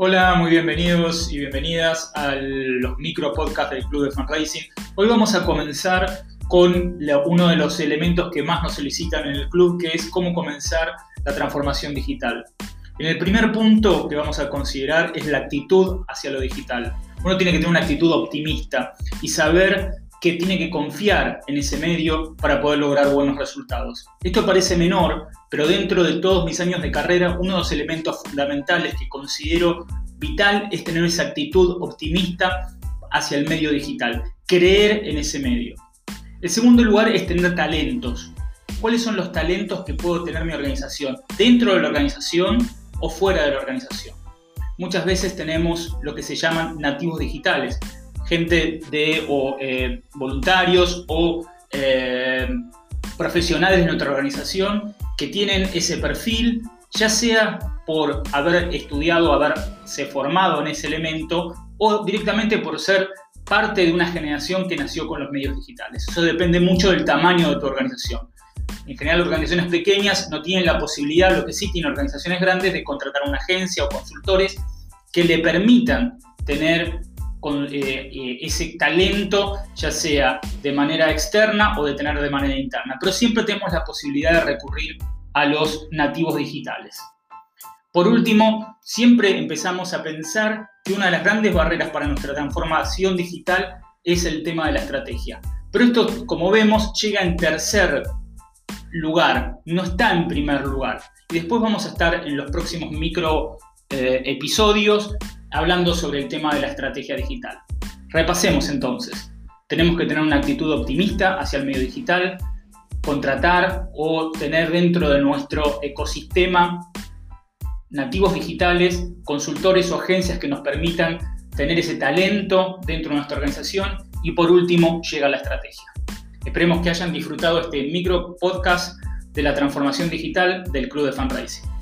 Hola, muy bienvenidos y bienvenidas a los micro podcasts del Club de Fundraising. Hoy vamos a comenzar con uno de los elementos que más nos solicitan en el club, que es cómo comenzar la transformación digital. En el primer punto que vamos a considerar es la actitud hacia lo digital. Uno tiene que tener una actitud optimista y saber que tiene que confiar en ese medio para poder lograr buenos resultados. Esto parece menor, pero dentro de todos mis años de carrera, uno de los elementos fundamentales que considero vital es tener esa actitud optimista hacia el medio digital, creer en ese medio. El segundo lugar es tener talentos. ¿Cuáles son los talentos que puedo tener mi organización? ¿Dentro de la organización o fuera de la organización? Muchas veces tenemos lo que se llaman nativos digitales, gente de o, eh, voluntarios o eh, profesionales de nuestra organización que tienen ese perfil, ya sea por haber estudiado, haberse formado en ese elemento o directamente por ser parte de una generación que nació con los medios digitales. Eso depende mucho del tamaño de tu organización. En general, organizaciones pequeñas no tienen la posibilidad, lo que sí tienen organizaciones grandes, de contratar una agencia o consultores que le permitan tener con eh, eh, ese talento, ya sea de manera externa o de tener de manera interna. Pero siempre tenemos la posibilidad de recurrir a los nativos digitales. Por último, siempre empezamos a pensar que una de las grandes barreras para nuestra transformación digital es el tema de la estrategia. Pero esto, como vemos, llega en tercer lugar, no está en primer lugar. Y después vamos a estar en los próximos micro eh, episodios hablando sobre el tema de la estrategia digital. Repasemos entonces. Tenemos que tener una actitud optimista hacia el medio digital, contratar o tener dentro de nuestro ecosistema nativos digitales, consultores o agencias que nos permitan tener ese talento dentro de nuestra organización y por último llega la estrategia. Esperemos que hayan disfrutado este micro podcast de la transformación digital del Club de Fundraising.